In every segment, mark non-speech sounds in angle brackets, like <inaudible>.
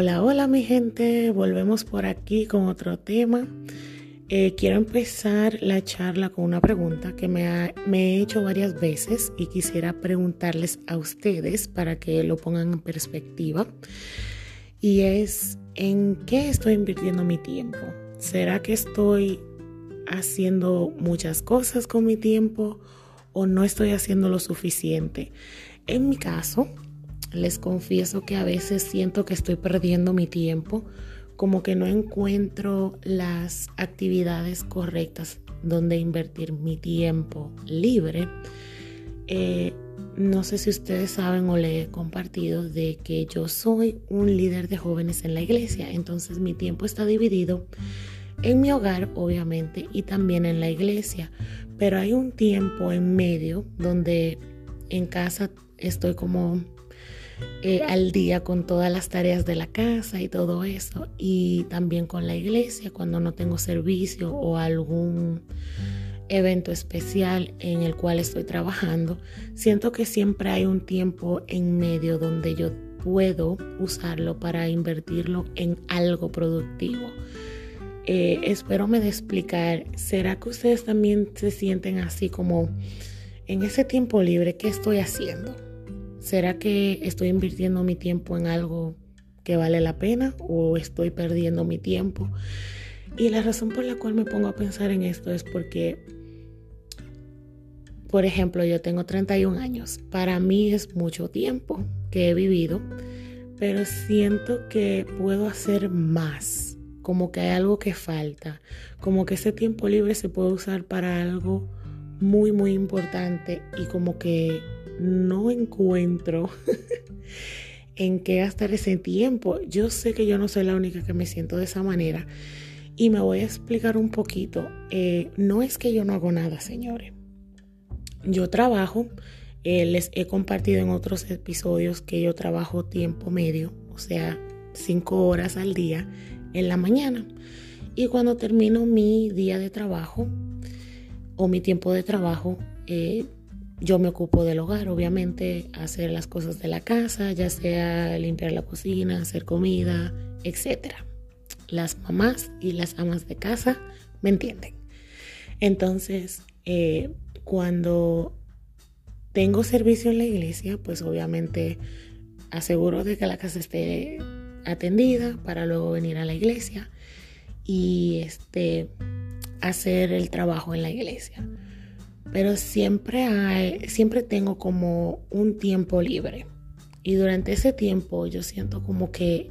Hola, hola mi gente, volvemos por aquí con otro tema. Eh, quiero empezar la charla con una pregunta que me, me, he hecho varias veces y quisiera preguntarles a ustedes para que lo pongan en perspectiva. Y es, ¿en qué estoy invirtiendo mi tiempo? ¿Será que estoy haciendo muchas cosas con mi tiempo o no estoy haciendo lo suficiente? En mi caso, les confieso que a veces siento que estoy perdiendo mi tiempo, como que no encuentro las actividades correctas donde invertir mi tiempo libre. Eh, no sé si ustedes saben o le he compartido de que yo soy un líder de jóvenes en la iglesia, entonces mi tiempo está dividido en mi hogar, obviamente, y también en la iglesia, pero hay un tiempo en medio donde en casa estoy como eh, al día con todas las tareas de la casa y todo eso. Y también con la iglesia cuando no tengo servicio o algún evento especial en el cual estoy trabajando. Siento que siempre hay un tiempo en medio donde yo puedo usarlo para invertirlo en algo productivo. Eh, espero me de explicar, ¿será que ustedes también se sienten así como en ese tiempo libre? ¿Qué estoy haciendo? ¿Será que estoy invirtiendo mi tiempo en algo que vale la pena o estoy perdiendo mi tiempo? Y la razón por la cual me pongo a pensar en esto es porque, por ejemplo, yo tengo 31 años. Para mí es mucho tiempo que he vivido, pero siento que puedo hacer más, como que hay algo que falta, como que ese tiempo libre se puede usar para algo muy, muy importante y como que no encuentro <laughs> en qué gastar ese tiempo. Yo sé que yo no soy la única que me siento de esa manera y me voy a explicar un poquito. Eh, no es que yo no hago nada, señores. Yo trabajo, eh, les he compartido en otros episodios que yo trabajo tiempo medio, o sea, cinco horas al día en la mañana. Y cuando termino mi día de trabajo o mi tiempo de trabajo, eh, yo me ocupo del hogar, obviamente, hacer las cosas de la casa, ya sea limpiar la cocina, hacer comida, etc. Las mamás y las amas de casa me entienden. Entonces, eh, cuando tengo servicio en la iglesia, pues obviamente aseguro de que la casa esté atendida para luego venir a la iglesia y este, hacer el trabajo en la iglesia pero siempre hay, siempre tengo como un tiempo libre. Y durante ese tiempo yo siento como que,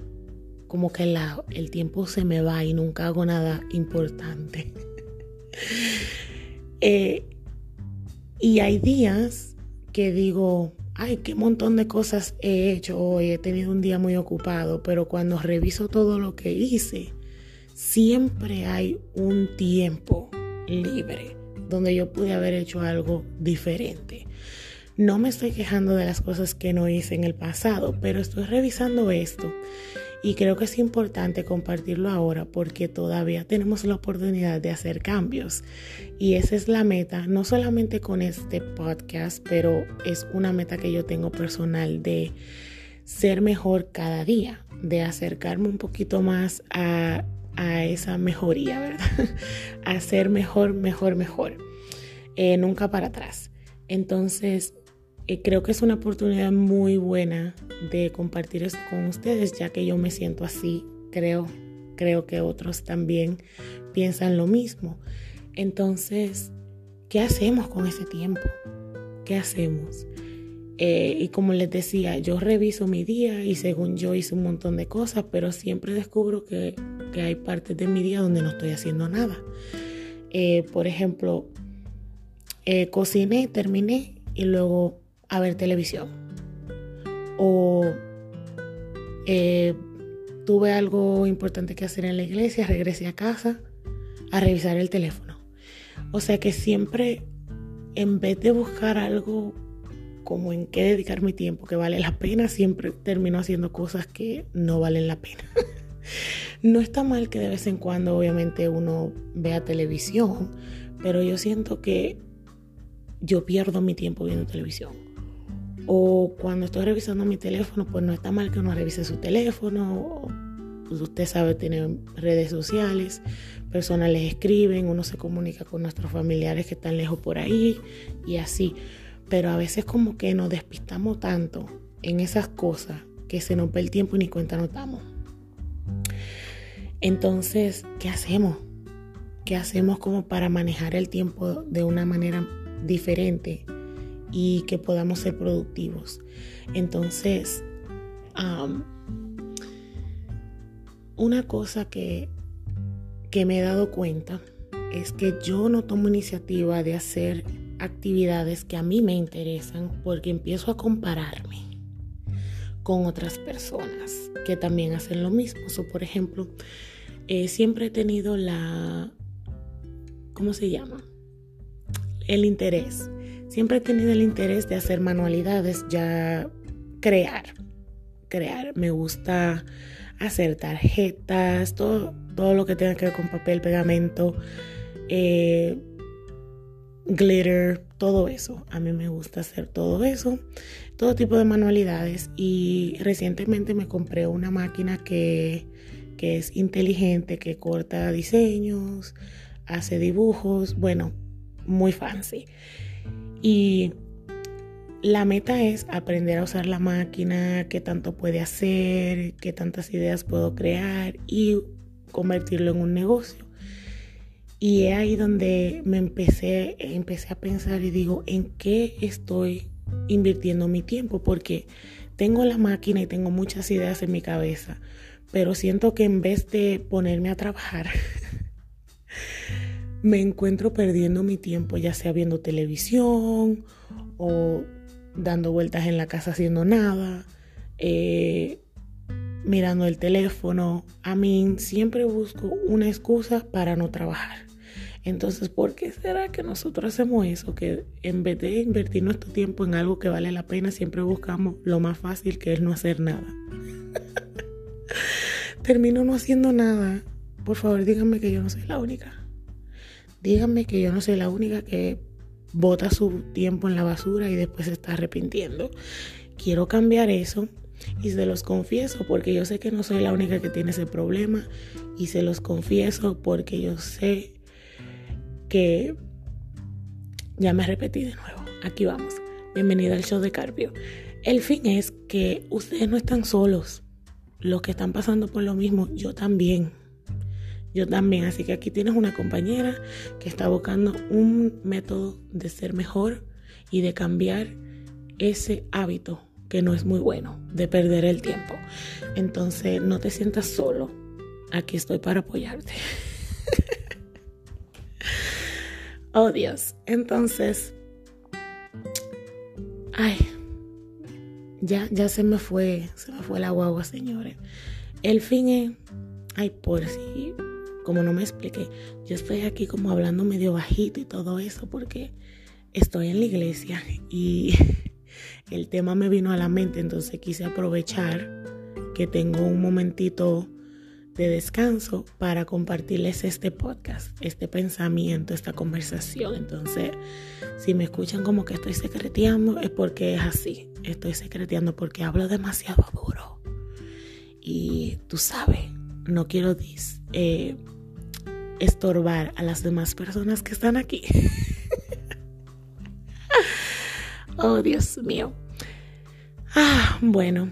como que el tiempo se me va y nunca hago nada importante. <laughs> Eh, y hay días que digo, ay, qué montón de cosas he hecho hoy, he tenido un día muy ocupado, pero cuando reviso todo lo que hice, siempre hay un tiempo libre donde yo pude haber hecho algo diferente. No me estoy quejando de las cosas que no hice en el pasado, pero estoy revisando esto y creo que es importante compartirlo ahora porque todavía tenemos la oportunidad de hacer cambios. Y esa es la meta, no solamente con este podcast, pero es una meta que yo tengo personal de ser mejor cada día, de acercarme un poquito más a a esa mejoría, ¿verdad? <laughs> a ser mejor, mejor, mejor. Eh, nunca para atrás. Entonces, eh, creo que es una oportunidad muy buena de compartir esto con ustedes, ya que yo me siento así. Creo, creo que otros también piensan lo mismo. Entonces, ¿qué hacemos con ese tiempo? ¿Qué hacemos? Eh, y como les decía, yo reviso mi día y según yo hice un montón de cosas, pero siempre descubro que, hay partes de mi día donde no estoy haciendo nada. Eh, por ejemplo, eh, cociné, terminé y luego a ver televisión. O tuve algo importante que hacer en la iglesia, regresé a casa a revisar el teléfono. O sea que siempre, en vez de buscar algo como en qué dedicar mi tiempo que vale la pena, siempre termino haciendo cosas que no valen la pena. <laughs> no está mal que de vez en cuando obviamente uno vea televisión, pero yo siento que yo pierdo mi tiempo viendo televisión. O cuando estoy revisando mi teléfono, pues no está mal que uno revise su teléfono. Usted sabe, tiene redes sociales, personas les escriben, uno se comunica con nuestros familiares que están lejos por ahí y así. Pero a veces como que nos despistamos tanto en esas cosas que se nos ve el tiempo y ni cuenta notamos. Entonces, ¿qué hacemos? ¿Qué hacemos como para manejar el tiempo de una manera diferente y que podamos ser productivos? Entonces, una cosa que, que me he dado cuenta es que yo no tomo iniciativa de hacer actividades que a mí me interesan porque empiezo a compararme con otras personas que también hacen lo mismo. O por ejemplo, eh, siempre he tenido la, ¿cómo se llama? El interés. Siempre he tenido el interés de hacer manualidades, ya crear, crear. Me gusta hacer tarjetas, todo, todo lo que tenga que ver con papel, pegamento, eh, glitter, todo eso. A mí me gusta hacer todo eso, todo tipo de manualidades. Y recientemente me compré una máquina que, que es inteligente, que corta diseños, hace dibujos, bueno, muy fancy. Y la meta es aprender a usar la máquina, qué tanto puede hacer, qué tantas ideas puedo crear y convertirlo en un negocio. Y es ahí donde me empecé, empecé a pensar y digo, ¿en qué estoy invirtiendo mi tiempo? Porque tengo la máquina y tengo muchas ideas en mi cabeza, pero siento que en vez de ponerme a trabajar, <laughs> me encuentro perdiendo mi tiempo, ya sea viendo televisión o dando vueltas en la casa haciendo nada, eh, mirando el teléfono. A mí siempre busco una excusa para no trabajar. Entonces, ¿por qué será que nosotros hacemos eso? Que en vez de invertir nuestro tiempo en algo que vale la pena, siempre buscamos lo más fácil que es no hacer nada. <laughs> Termino no haciendo nada. Por favor, díganme que yo no soy la única. Díganme que yo no soy la única que bota su tiempo en la basura y después se está arrepintiendo. Quiero cambiar eso y se los confieso porque yo sé que no soy la única que tiene ese problema y se los confieso porque yo sé que ya me repetí de nuevo. Aquí vamos. Bienvenida al show de Carpio. El fin es que ustedes no están solos. Los que están pasando por lo mismo, yo también. Yo también. Así que aquí tienes una compañera que está buscando un método de ser mejor y de cambiar ese hábito que no es muy bueno, de perder el tiempo. Entonces, no te sientas solo. Aquí estoy para apoyarte. <laughs> Oh Dios. Entonces, ay, ya, ya se me fue, se me fue la guagua, señores. El fin es, ay, por si, como no me expliqué, yo estoy aquí como hablando medio bajito y todo eso porque estoy en la iglesia y <laughs> el tema me vino a la mente, entonces quise aprovechar que tengo un momentito de descanso para compartirles este podcast, este pensamiento, esta conversación. Entonces, si me escuchan como que estoy secreteando, es porque es así. Estoy secreteando porque hablo demasiado duro. Y tú sabes, no quiero eh, estorbar a las demás personas que están aquí. <laughs> oh, Dios mío. Ah, bueno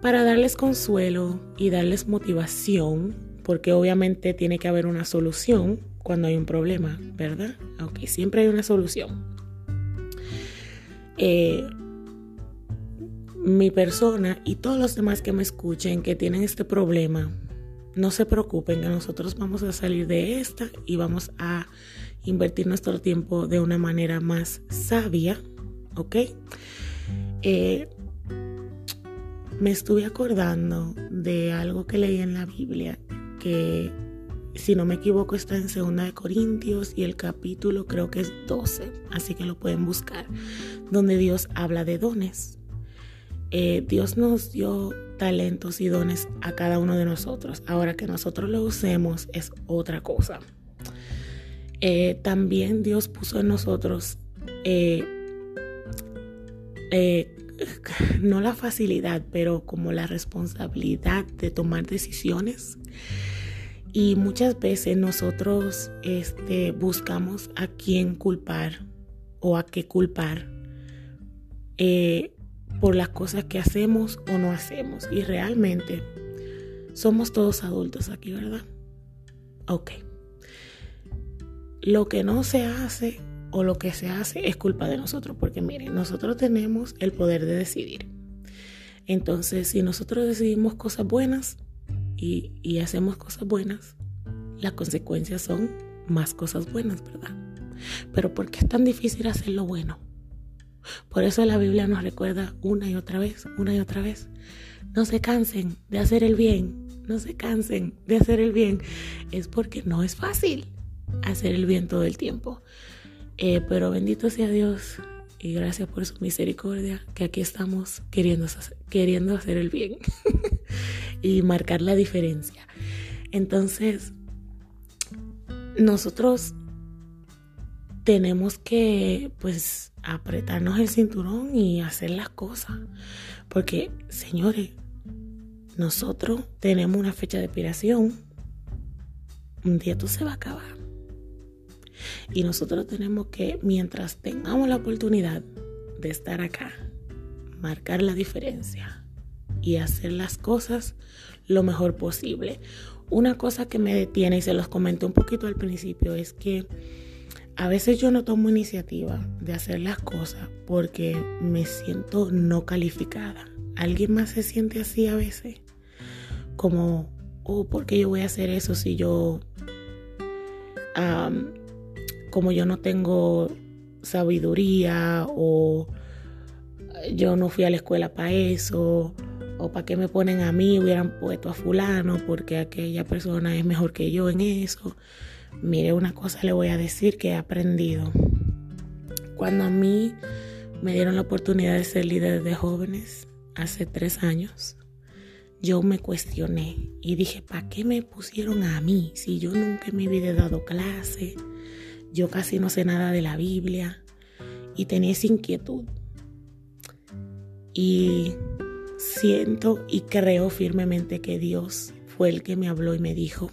para darles consuelo y darles motivación, porque obviamente tiene que haber una solución cuando hay un problema, ¿verdad? Aunque siempre hay una solución. Eh, mi persona y todos los demás que me escuchen que tienen este problema, no se preocupen que nosotros vamos a salir de esta y vamos a invertir nuestro tiempo de una manera más sabia, ¿ok? Eh, me estuve acordando de algo que leí en la Biblia, que si no me equivoco está en 2 de Corintios y el capítulo creo que es 12, así que lo pueden buscar, donde Dios habla de dones. Eh, Dios nos dio talentos y dones a cada uno de nosotros. Ahora que nosotros lo usemos es otra cosa. Eh, también Dios puso en nosotros no la facilidad, pero como la responsabilidad de tomar decisiones. Y muchas veces nosotros este, buscamos a quién culpar o a qué culpar eh, por las cosas que hacemos o no hacemos. Y realmente somos todos adultos aquí, ¿verdad? Ok. Lo que no se hace o lo que se hace es culpa de nosotros, porque miren, nosotros tenemos el poder de decidir. Entonces, si nosotros decidimos cosas buenas y, y hacemos cosas buenas, las consecuencias son más cosas buenas, ¿verdad? Pero ¿por qué es tan difícil hacer lo bueno? Por eso la Biblia nos recuerda una y otra vez, una y otra vez, no se cansen de hacer el bien, no se cansen de hacer el bien. Es porque no es fácil hacer el bien todo el tiempo. Eh, pero bendito sea Dios y gracias por su misericordia, que aquí estamos queriendo, queriendo hacer el bien <laughs> y marcar la diferencia. Entonces, nosotros tenemos que, pues, apretarnos el cinturón y hacer las cosas. Porque, señores, nosotros tenemos una fecha de expiración. Un día tú se va a acabar. Y nosotros tenemos que, mientras tengamos la oportunidad de estar acá, marcar la diferencia y hacer las cosas lo mejor posible. Una cosa que me detiene y se los comenté un poquito al principio es que a veces yo no tomo iniciativa de hacer las cosas porque me siento no calificada. ¿Alguien más se siente así a veces? Como, oh, ¿por qué yo voy a hacer eso si yo, como yo no tengo sabiduría o yo no fui a la escuela para eso? ¿O para qué me ponen a mí? Hubieran puesto a fulano porque aquella persona es mejor que yo en eso. Mire, una cosa le voy a decir que he aprendido. Cuando a mí me dieron la oportunidad de ser líder de jóvenes hace tres años, yo me cuestioné y dije, ¿para qué me pusieron a mí si yo nunca en mi vida he dado clase? Yo casi no sé nada de la Biblia y tenía esa inquietud. Y siento y creo firmemente que Dios fue el que me habló y me dijo,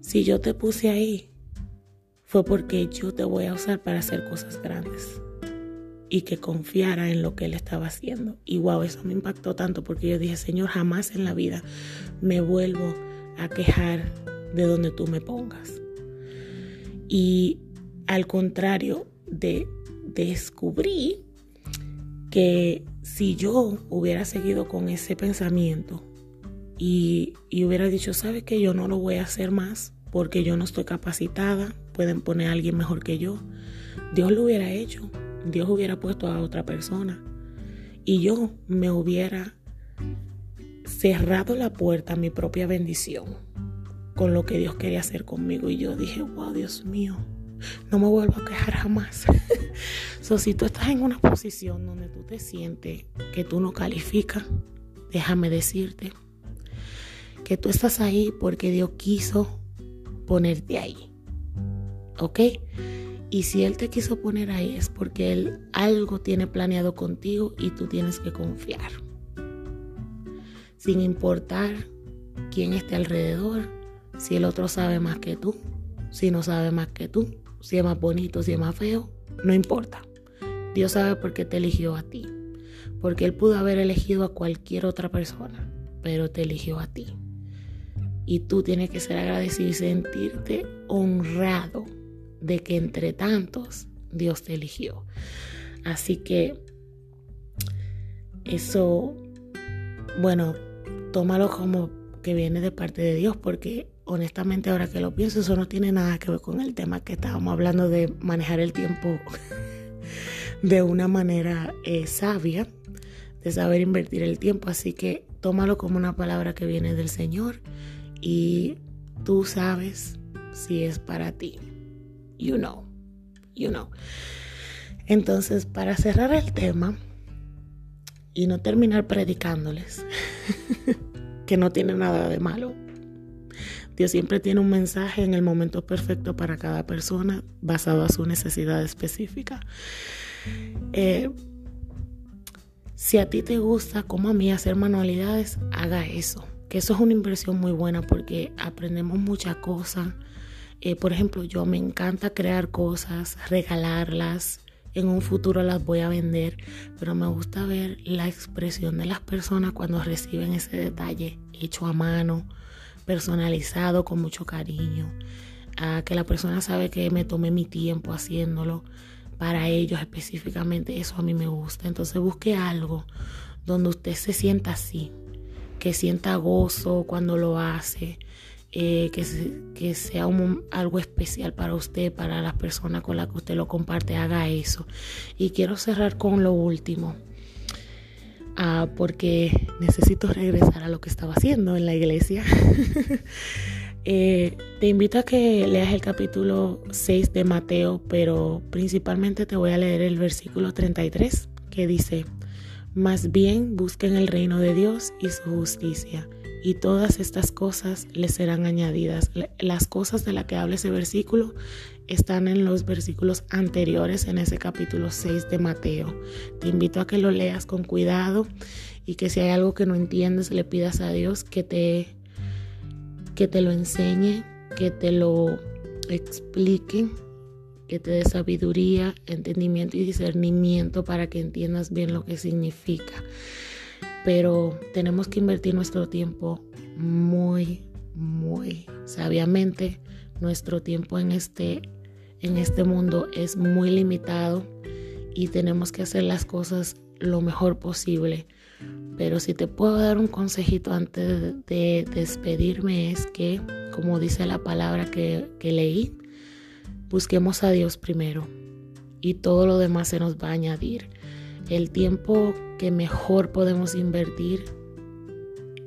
si yo te puse ahí, fue porque yo te voy a usar para hacer cosas grandes y que confiara en lo que él estaba haciendo. Y wow, eso me impactó tanto porque yo dije, Señor, jamás en la vida me vuelvo a quejar de donde tú me pongas. Y al contrario, de descubrí que si yo hubiera seguido con ese pensamiento y, hubiera dicho, ¿sabes que Yo no lo voy a hacer más porque yo no estoy capacitada, pueden poner a alguien mejor que yo. Dios lo hubiera hecho, Dios hubiera puesto a otra persona. Y yo me hubiera cerrado la puerta a mi propia bendición con lo que Dios quería hacer conmigo y yo dije, wow, Dios mío, no me vuelvo a quejar jamás. <laughs> so, si tú estás en una posición donde tú te sientes que tú no calificas, déjame decirte que tú estás ahí porque Dios quiso ponerte ahí. ¿Ok? Y si Él te quiso poner ahí es porque Él algo tiene planeado contigo y tú tienes que confiar. Sin importar quién esté alrededor, si el otro sabe más que tú, si no sabe más que tú, si es más bonito, si es más feo, no importa. Dios sabe por qué te eligió a ti. Porque Él pudo haber elegido a cualquier otra persona, pero te eligió a ti. Y tú tienes que ser agradecido y sentirte honrado de que entre tantos Dios te eligió. Así que eso, bueno, tómalo como que viene de parte de Dios porque honestamente ahora que lo pienso eso no tiene nada que ver con el tema que estábamos hablando de manejar el tiempo <laughs> de una manera eh, sabia, de saber invertir el tiempo. Así que tómalo como una palabra que viene del Señor y tú sabes si es para ti. You know, you know. Entonces, para cerrar el tema y no terminar predicándoles, <laughs> que no tiene nada de malo, Dios siempre tiene un mensaje en el momento perfecto para cada persona basado a su necesidad específica. Eh, Si a ti te gusta, como a mí, hacer manualidades, haga eso. Que eso es una inversión muy buena porque aprendemos muchas cosas. Eh, por ejemplo, yo me encanta crear cosas, regalarlas. En un futuro las voy a vender, pero me gusta ver la expresión de las personas cuando reciben ese detalle hecho a mano, personalizado, con mucho cariño. A que la persona sabe que me tomé mi tiempo haciéndolo para ellos específicamente. Eso a mí me gusta. Entonces busque algo donde usted se sienta así, que sienta gozo cuando lo hace, eh, que, que, sea algo especial para usted, para las personas con las que usted lo comparte, haga eso. Y quiero cerrar con lo último. Porque necesito regresar a lo que estaba haciendo en la iglesia. <laughs> Eh, te invito a que leas el capítulo 6 de Mateo, pero principalmente te voy a leer el versículo 33 que dice, más bien busquen el reino de Dios y su justicia, y todas estas cosas les serán añadidas. Las cosas de las que habla ese versículo están en los versículos anteriores en ese capítulo 6 de Mateo. Te invito a que lo leas con cuidado y que si hay algo que no entiendes le pidas a Dios que te que te lo enseñe, que te lo explique, que te dé sabiduría, entendimiento y discernimiento para que entiendas bien lo que significa. Pero tenemos que invertir nuestro tiempo muy, muy sabiamente. Nuestro tiempo en este, en este mundo es muy limitado y tenemos que hacer las cosas lo mejor posible pero si te puedo dar un consejito antes de despedirme es que, como dice la palabra que, leí, busquemos a Dios primero y todo lo demás se nos va a añadir. El tiempo que mejor podemos invertir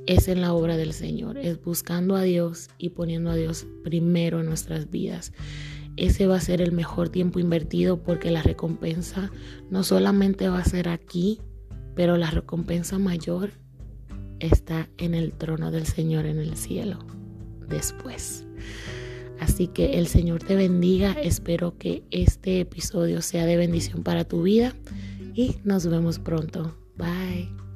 es en la obra del Señor, es buscando a Dios y poniendo a Dios primero en nuestras vidas. Ese va a ser el mejor tiempo invertido porque la recompensa no solamente va a ser aquí, pero la recompensa mayor está en el trono del Señor en el cielo después. Así que el Señor te bendiga, espero que este episodio sea de bendición para tu vida y nos vemos pronto. Bye.